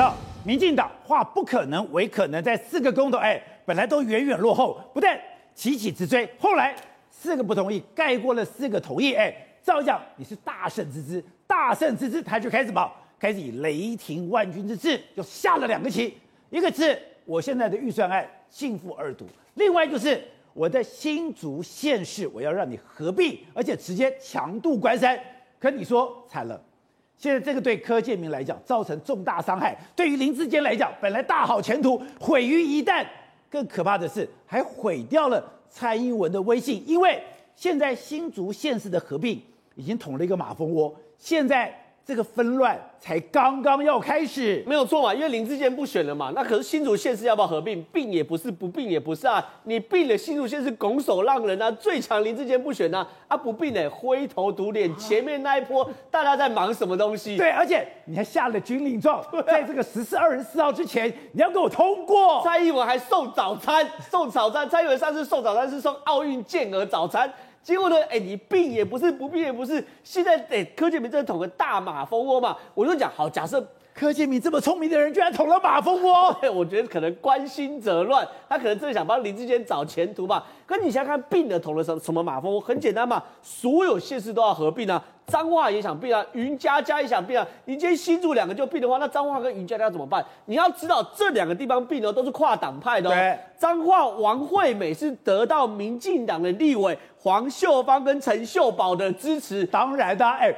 知道，民进党化不可能为可能，在四个公投，哎，本来都远远落后，不但起起直追，后来四个不同意盖过了四个同意，哎，照讲你是大胜之姿，大胜之姿，他就开始跑，开始以雷霆万钧之势，就下了两个棋，一个是我现在的预算案幸福二读，另外就是我的新竹县市，我要让你合并，而且直接强渡关山，可你说惨了。现在这个对柯建明来讲造成重大伤害，对于林志坚来讲，本来大好前途毁于一旦。更可怕的是，还毁掉了蔡英文的威信，因为现在新竹县市的合并已经捅了一个马蜂窝，现在。这个纷乱才刚刚要开始，没有错嘛？因为林志坚不选了嘛，那可是新竹县市要不要合并？并也不是，不并也不是啊。你并了新竹县市拱手让人啊，最强林志坚不选呢，啊，啊不并呢，灰头土脸。前面那一波大家在忙什么东西？对，而且你还下了军令状，在这个十四二十四号之前，你要给我通过。蔡英文还送早餐，送早餐。蔡英文上次送早餐是送奥运健儿早餐。结果呢？哎，你并也不是，不并也不是。现在哎，柯建明真的捅个大马蜂窝嘛？我就讲好，假设柯建明这么聪明的人，居然捅了马蜂窝，我觉得可能关心则乱，他可能真的想帮林志坚找前途吧。可你想想看，病了捅了什么什么马蜂窝？很简单嘛，所有县市都要合并啊。彰化也想并啊，云嘉嘉也想并啊。你今天新竹两个就并的话，那彰化跟云嘉嘉怎么办？你要知道，这两个地方并呢都是跨党派的彰化王惠美是得到民进党的立委黄秀芳跟陈秀宝的支持。当然的，哎。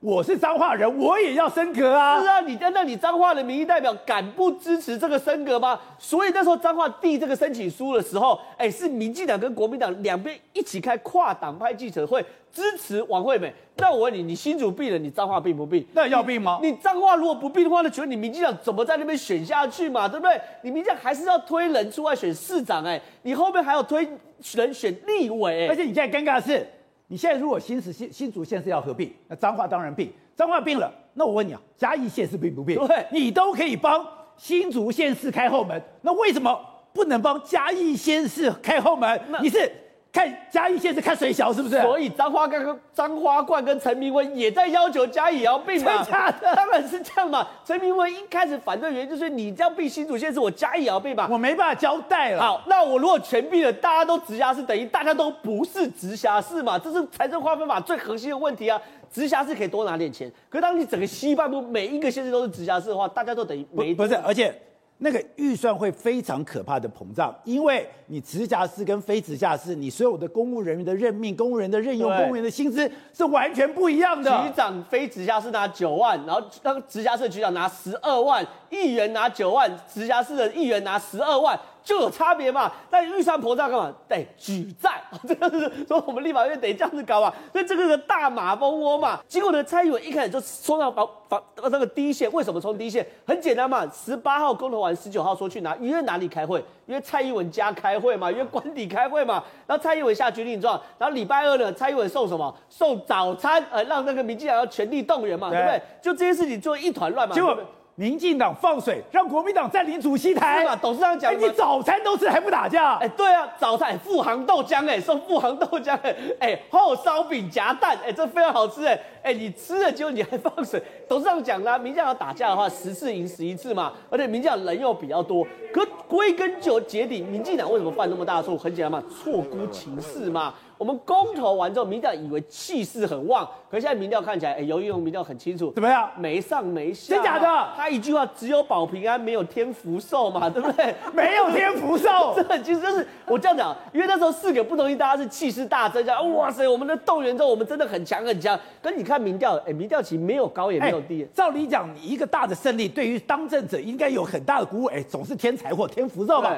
我是彰化人，我也要升格啊！是啊，你那你彰化的民意代表敢不支持这个升格吗？所以那时候彰化递这个申请书的时候，哎，是民进党跟国民党两边一起开跨党派记者会支持王惠美。那我问你，你新竹并了，你彰化并不并？那要并吗？你彰化如果不并的话，那请问你民进党怎么在那边选下去嘛？对不对？你民进党还是要推人出来选市长，哎，你后面还要推人选立委，而且你现在尴尬的是。你现在如果新市新新竹县市要合并，那彰化当然并，彰化并了，那我问你啊，嘉义县市并不并？对，你都可以帮新竹县市开后门，那为什么不能帮嘉义县市开后门？你是？看嘉义县是看谁小是不是？所以张花跟张花冠跟陈明文也在要求嘉义也要并嘛？真的？当然是这样嘛。陈明文一开始反对原因就是你这样并新竹县是，我嘉义也要并嘛？我没办法交代了。好，那我如果全并了，大家都直辖市，等于大家都不是直辖市嘛？这是财政划分法最核心的问题啊。直辖市可以多拿点钱，可是当你整个西半部每一个县市都是直辖市的话，大家都等于没不，不是，而且。那个预算会非常可怕的膨胀，因为你直辖市跟非直辖市，你所有的公务人员的任命、公务人的任用、公务员的薪资是完全不一样的。局长非直辖市拿九万，然后那个直辖市局长拿十二万，议员拿九万，直辖市的议员拿十二万。就有差别嘛？但预算膨胀干嘛？得举债，这个是说我们立法院得这样子搞嘛。所以这个是大马蜂窝嘛。结果呢，蔡英文一开始就冲到防防那个第一线。为什么冲第一线？很简单嘛。十八号公投完，十九号说去哪约哪里开会？约蔡英文家开会嘛，约官邸开会嘛。然后蔡英文下决定状，然后礼拜二呢，蔡英文送什么？送早餐，呃，让那个民进党要全力动员嘛，对，对不对？就这些事情做一团乱嘛。结果。民进党放水，让国民党占领主席台。是吧？董事长讲、欸，你早餐都吃还不打架？哎、欸，对啊，早餐富航豆浆，哎，送富航豆浆，哎，哎，厚烧饼夹蛋，哎，这非常好吃，哎，哎，你吃了之后你还放水？董事长讲啦，民进党要打架的话，十次赢十一次嘛，而且民进党人又比较多。可归根究底，民进党为什么犯那么大的错？很简单嘛，错估情势嘛。我们公投完之后，民调以为气势很旺，可是现在民调看起来，哎，游锡堉民调很清楚，怎么样？没上没下，真假的？他一句话，只有保平安，没有添福寿嘛，对不对？没有添福寿，这很其实就是我这样讲，因为那时候四个不同意，大家是气势大增，这样哇塞，我们的动员之后，我们真的很强很强。可你看民调，哎，民调其实没有高也没有低。照理讲，你一个大的胜利，对于当政者应该有很大的鼓舞，哎，总是添财或、添福寿吧。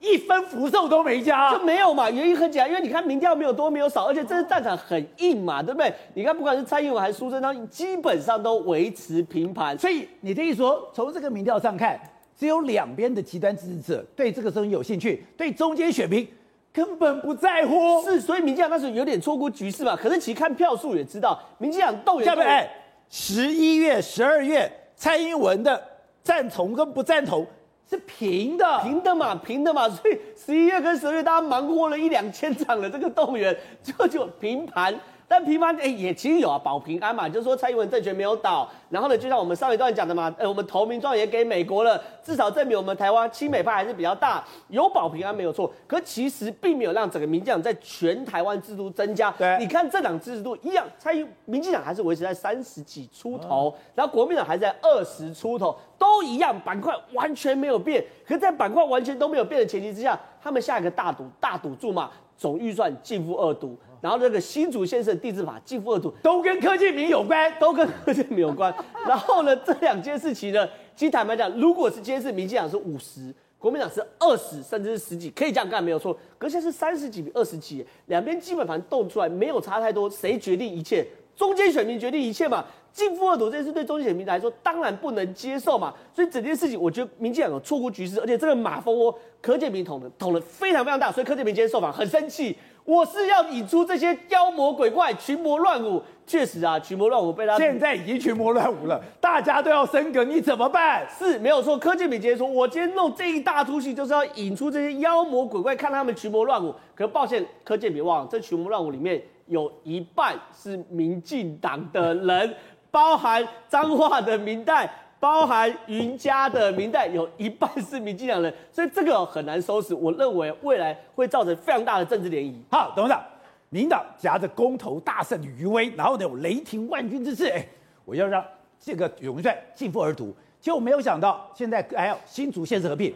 一分福寿都没加，就没有嘛？原因很简单，因为你看民调没有多，没有少，而且这次战场很硬嘛，对不对？你看不管是蔡英文还是苏贞昌，基本上都维持平盘。所以你的意思说，从这个民调上看，只有两边的极端支持者对这个声音有兴趣，对中间选民根本不在乎。是，所以民进党那时候有点错估局势嘛。可是其实看票数也知道，民进党动员。下面，十一月、十二月，蔡英文的赞同跟不赞同。是平的，平的嘛，平的嘛，所以十一月跟十二月大家忙活了一两千场的这个动员，就就平盘。但平安哎也其实有啊，保平安嘛，就是说蔡英文政权没有倒。然后呢，就像我们上一段讲的嘛，呃，我们投名状也给美国了，至少证明我们台湾亲美派还是比较大，有保平安没有错。可其实并没有让整个民进党在全台湾支持度增加。对，你看政党支持度一样，蔡英民进党还是维持在三十几出头，然后国民党还在二十出头，都一样，板块完全没有变。可是在板块完全都没有变的前提之下，他们下一个大赌大赌注嘛，总预算进负二读。然后这个新竹先生地质法进负二组都跟柯建明有关，都跟柯建明有关。然后呢，这两件事情呢，其实坦白讲，如果是今天是民进党是五十，国民党是二十，甚至是十几，可以这样干没有错。可是现在是三十几比二十几，两边基本盘斗出来没有差太多，谁决定一切？中间选民决定一切嘛。进负二读这件事对中间选民来说当然不能接受嘛。所以整件事情，我觉得民进党有错估局势，而且这个马蜂窝柯建铭捅的捅的非常非常大，所以柯建铭今天受访很生气。我是要引出这些妖魔鬼怪、群魔乱舞。确实啊，群魔乱舞被他现在已经群魔乱舞了，大家都要升格，你怎么办？是没有错。柯建铭今天说，我今天弄这一大出戏，就是要引出这些妖魔鬼怪，看他们群魔乱舞。可是抱歉，柯建铭忘了，这群魔乱舞里面有一半是民进党的人，包含彰化的民代。包含云嘉的民代有一半是民进党人，所以这个很难收拾。我认为未来会造成非常大的政治涟漪。好，董事长，民党夹着公投大胜的余威，然后呢有雷霆万钧之势，哎，我要让这个永续净负二读。结果没有想到，现在还有新竹县市合并，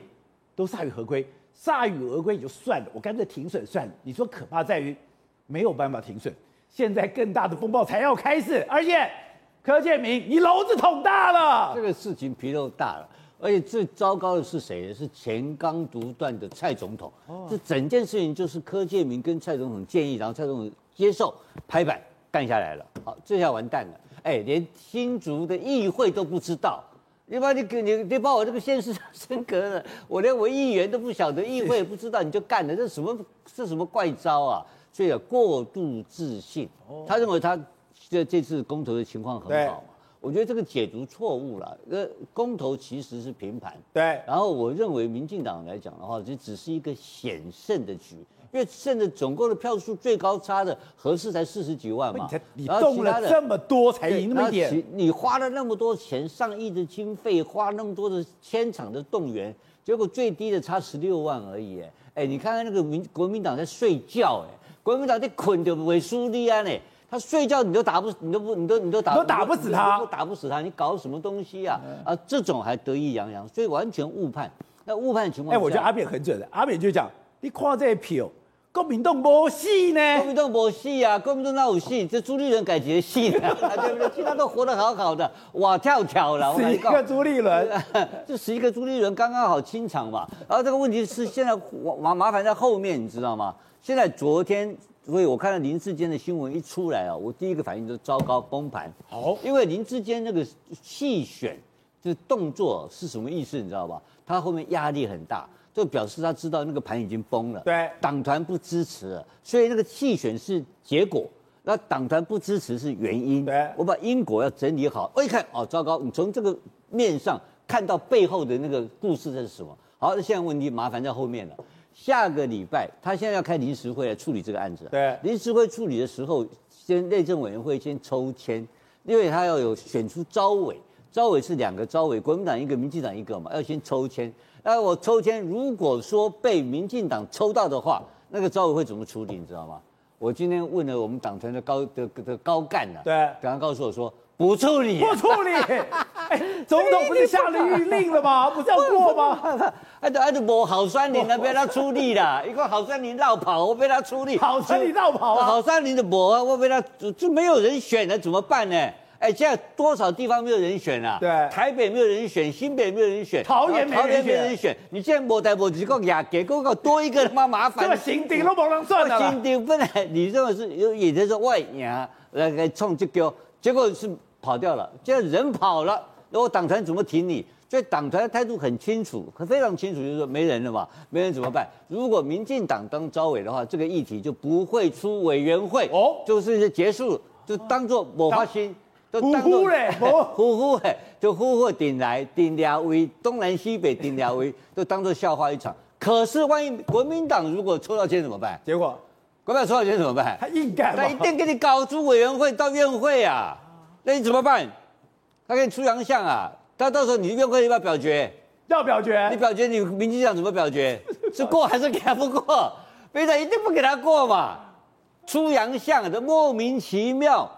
都铩羽合归，铩羽而归也就算了，我干脆停损算了。你说可怕在于没有办法停损，现在更大的风暴才要开始，而且。柯建明，你篓子捅大了，这个事情皮肉大了，而且最糟糕的是谁呢？是前刚独断的蔡总统。哦、这整件事情就是柯建明跟蔡总统建议，然后蔡总统接受拍板干下来了。好，这下完蛋了。哎，连新竹的议会都不知道，你把你给你你把我这个县市升格了，我连我议员都不晓得，议会也不知道，你就干了，这什么这什么怪招啊？所以啊，过度自信，他认为他。这这次公投的情况很好嘛？我觉得这个解读错误了。呃，公投其实是平盘。对。然后我认为民进党来讲的话，这只是一个险胜的局，因为甚至总共的票数最高差的合适才四十几万嘛。你动了这么多才赢那么一点。你花了那么多钱，上亿的经费，花那么多的千场的动员，结果最低的差十六万而已。哎，你看看那个民国民党在睡觉，哎，国民党你捆着委书立案呢。他睡觉你都打不死，你都不，你都你都打，都打不死他，都打不死他，你搞什么东西啊？啊，这种还得意洋洋，所以完全误判。那误判的情况，哎，我觉得阿扁很准的。阿扁就讲，你看这票，国民党没戏呢，国民党没戏啊，国民党哪有戏？这朱立伦改几个戏呢？对不对？其他都活得好好的，哇跳跳了。十一个朱立伦，这十一个朱立伦刚刚好清场嘛。然后这个问题是现在麻麻烦在后面，你知道吗？现在昨天。所以我看到林志坚的新闻一出来啊，我第一个反应就是糟糕崩盘。好，因为林志坚那个弃选这动作是什么意思，你知道吧？他后面压力很大，就表示他知道那个盘已经崩了。对，党团不支持了，所以那个弃选是结果，那党团不支持是原因。对，我把因果要整理好。我一看，哦，糟糕！你从这个面上看到背后的那个故事这是什么？好，那现在问题麻烦在后面了。下个礼拜，他现在要开临时会来处理这个案子。对，临时会处理的时候，先内政委员会先抽签，因为他要有选出招委，招委是两个招委，国民党一个，民进党一个嘛，要先抽签。那我抽签，如果说被民进党抽到的话，那个招委会怎么处理？你知道吗？我今天问了我们党团的高的的高干啊，对，刚刚告诉我说。不处理，不处理。哎，总统不是下了谕令了吗？不是要过吗？哎，都哎都无好山林了，被他出力了。一个好山林绕跑，我被他出力。好山林绕跑啊！好山林的博啊，我被他就就没有人选了，怎么办呢？哎，现在多少地方没有人选啊？对，台北没有人选，新北没有人选，桃园桃园没有人选。你现在无台无几个亚给给我多一个他妈麻烦。这个新丁都没人算了。新丁本来你认为是有也就是说外赢来来冲这个，结果是。跑掉了，现在人跑了，那我党团怎么挺你？所以党团的态度很清楚，非常清楚，就是说没人了嘛，没人怎么办？如果民进党当招委的话，这个议题就不会出委员会，哦，就是结束，就当做抹花心，就当做嘞，呼呼哎，就呼呼顶来顶两位，东南西北顶两位，就当做笑话一场。可是万一国民党如果抽到签怎么办？结果国民党抽到签怎么办？他硬干，他一定给你搞出委员会到院会啊，那你怎么办？他给你出洋相啊，他到时候你院会要不要表决？要表决？你表决，你民进党怎么表决？是过还是给他不过？非常一定不给他过嘛，出洋相的莫名其妙，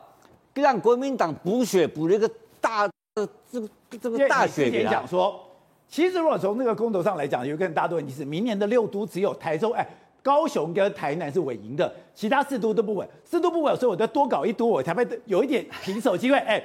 让国民党补血补了一个大这个这个大血给他。讲说，其实如果从那个公投上来讲，有一个很大的问题是，明年的六都只有台州哎。高雄跟台南是稳赢的，其他四都都不稳，四都不稳，所以我再多搞一都，我才会有一点平手机会。哎，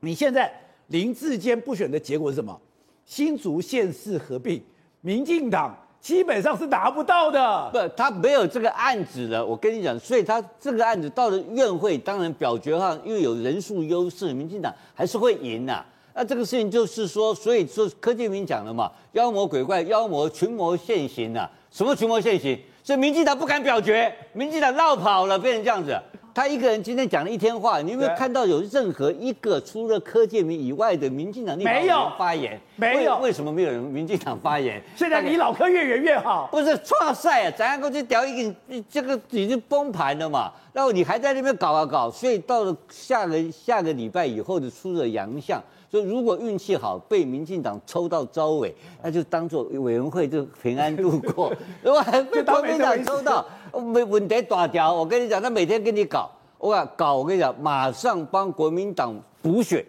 你现在林志坚不选的结果是什么？新竹县市合并，民进党基本上是拿不到的。不，他没有这个案子了。我跟你讲，所以他这个案子到了院会，当然表决上因为有人数优势，民进党还是会赢呐、那这个事情就是说，所以说柯建铭讲了嘛，妖魔鬼怪，妖魔群魔现形、啊。什么群魔现形？所以民进党不敢表决，民进党落跑了，变成这样子。他一个人今天讲了一天话，你有没有看到有任何一个除了柯建明以外的民进党立委发言？没有。为什么没有人民进党发言？现在你老柯越远越好。不是创赛啊，咱过去屌一个，这个已经崩盘了嘛。然后你还在那边搞啊搞，所以到了下个下个礼拜以后的出了洋相。所以如果运气好，被民进党抽到招委，那就当做委员会就平安度过。如果还被国民党抽到，没问题大条。我跟你讲，他每天跟你搞，我讲搞，我跟你讲，马上帮国民党补血。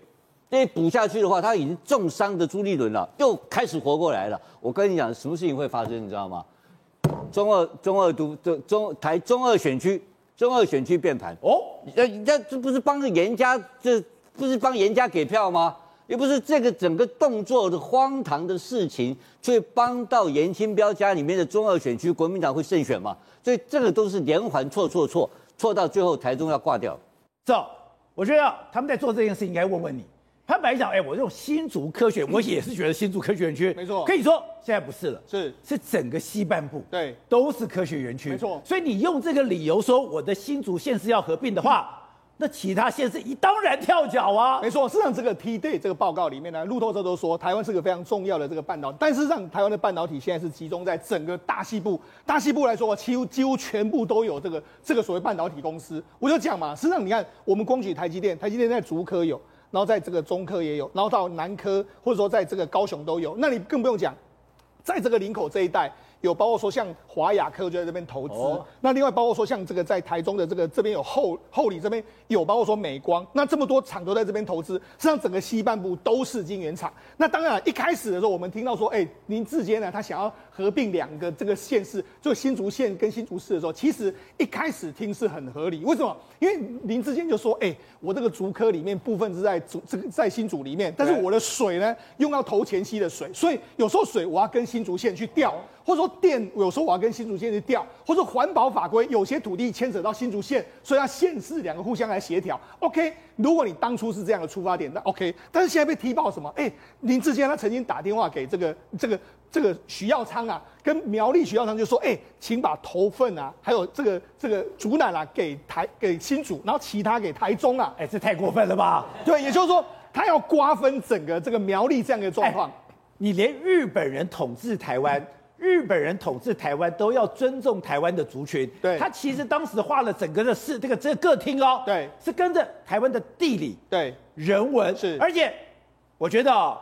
这补下去的话，他已经重伤的朱立伦了，又开始活过来了。我跟你讲，什么事情会发生，你知道吗？中二中二都中中台中二选区，中二选区变盘哦，那那这不是帮着颜家，这不是帮严家给票吗？又不是这个整个动作的荒唐的事情，却帮到颜清标家里面的中二选区，国民党会胜选嘛？所以这个都是连环错错错，错到最后台中要挂掉。走，我觉得他们在做这件事，应该问问你。他本来讲，哎，我这种新竹科学，我也是觉得新竹科学园区没错。可以说现在不是了，是是整个西半部对都是科学园区，没错。所以你用这个理由说我的新竹县是要合并的话。那其他县市一当然跳脚啊，没错。事实上，这个 T-Day 这个报告里面呢，路透社都说台湾是个非常重要的这个半导体，但是让台湾的半导体现在是集中在整个大西部。大西部来说，几乎几乎全部都有这个这个所谓半导体公司。我就讲嘛，事实上你看，我们光举台积电，台积电在竹科有，然后在这个中科也有，然后到南科或者说在这个高雄都有。那你更不用讲，在这个林口这一带。有包括说像华雅科就在这边投资，哦、那另外包括说像这个在台中的这个这边有后后里这边有包括说美光，那这么多厂都在这边投资，实际上整个西半部都是晶圆厂。那当然一开始的时候，我们听到说，哎、欸，林志坚呢，他想要合并两个这个县市，就新竹县跟新竹市的时候，其实一开始听是很合理。为什么？因为林志坚就说，哎、欸，我这个竹科里面部分是在竹这个在新竹里面，但是我的水呢用到头前溪的水，所以有时候水我要跟新竹县去调。或者说电有时候我要跟新竹县去调，或者环保法规有些土地牵扯到新竹县，所以要县市两个互相来协调。OK，如果你当初是这样的出发点，那 OK。但是现在被踢爆什么？哎，林志坚他曾经打电话给这个这个这个徐耀昌啊，跟苗栗徐耀昌就说，哎，请把头份啊，还有这个这个竹南啊给台给新竹，然后其他给台中啊。哎，这太过分了吧？对，也就是说他要瓜分整个这个苗栗这样的状况。你连日本人统治台湾。日本人统治台湾都要尊重台湾的族群。对，他其实当时画了整个的市这个这个各厅哦，对，是跟着台湾的地理、对。人文是，而且我觉得哦，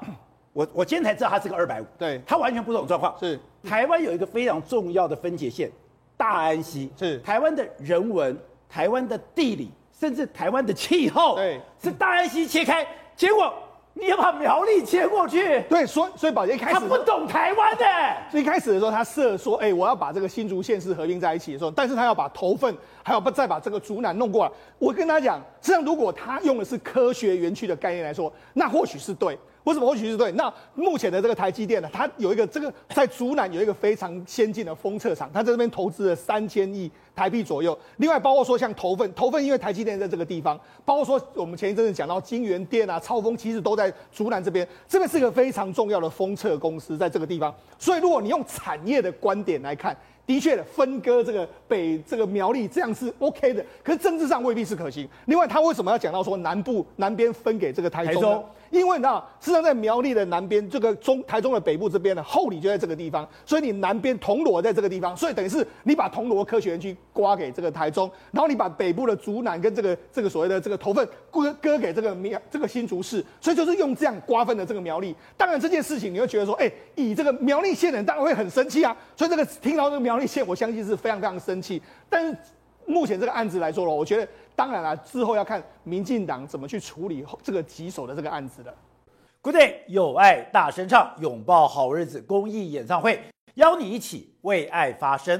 我我今天才知道他是个二百五，对，他完全不是这种状况。是，台湾有一个非常重要的分界线，大安溪。是。台湾的人文、台湾的地理，甚至台湾的气候，对，是大安溪切开，结果。你要把苗栗切过去？对，所以所以宝杰一开始他不懂台湾的，所以一开始的时候他设说，哎、欸，我要把这个新竹县市合并在一起的时候，但是他要把头份还要再把这个竹南弄过来。我跟他讲，实际上如果他用的是科学园区的概念来说，那或许是对。为什么或许是对？那目前的这个台积电呢，它有一个这个在竹南有一个非常先进的封测厂，它在这边投资了三千亿台币左右。另外包括说像头份，头份因为台积电在这个地方，包括说我们前一阵子讲到金源电啊、超风，其实都在竹南这边，这边是一个非常重要的封测公司在这个地方。所以如果你用产业的观点来看。的确分割这个北这个苗栗这样是 OK 的，可是政治上未必是可行。另外，他为什么要讲到说南部南边分给这个台中呢？台中因为你知道，事实上在苗栗的南边，这个中台中的北部这边呢，后里就在这个地方，所以你南边铜锣在这个地方，所以等于是你把铜锣科学园区刮给这个台中，然后你把北部的竹南跟这个这个所谓的这个头份割割给这个苗这个新竹市，所以就是用这样瓜分的这个苗栗。当然这件事情你会觉得说，哎，以这个苗栗县人当然会很生气啊，所以这个听到这个苗栗县，我相信是非常非常生气。但是目前这个案子来说了，我觉得。当然了，之后要看民进党怎么去处理这个棘手的这个案子了。Good day，有爱大声唱，拥抱好日子公益演唱会，邀你一起为爱发声。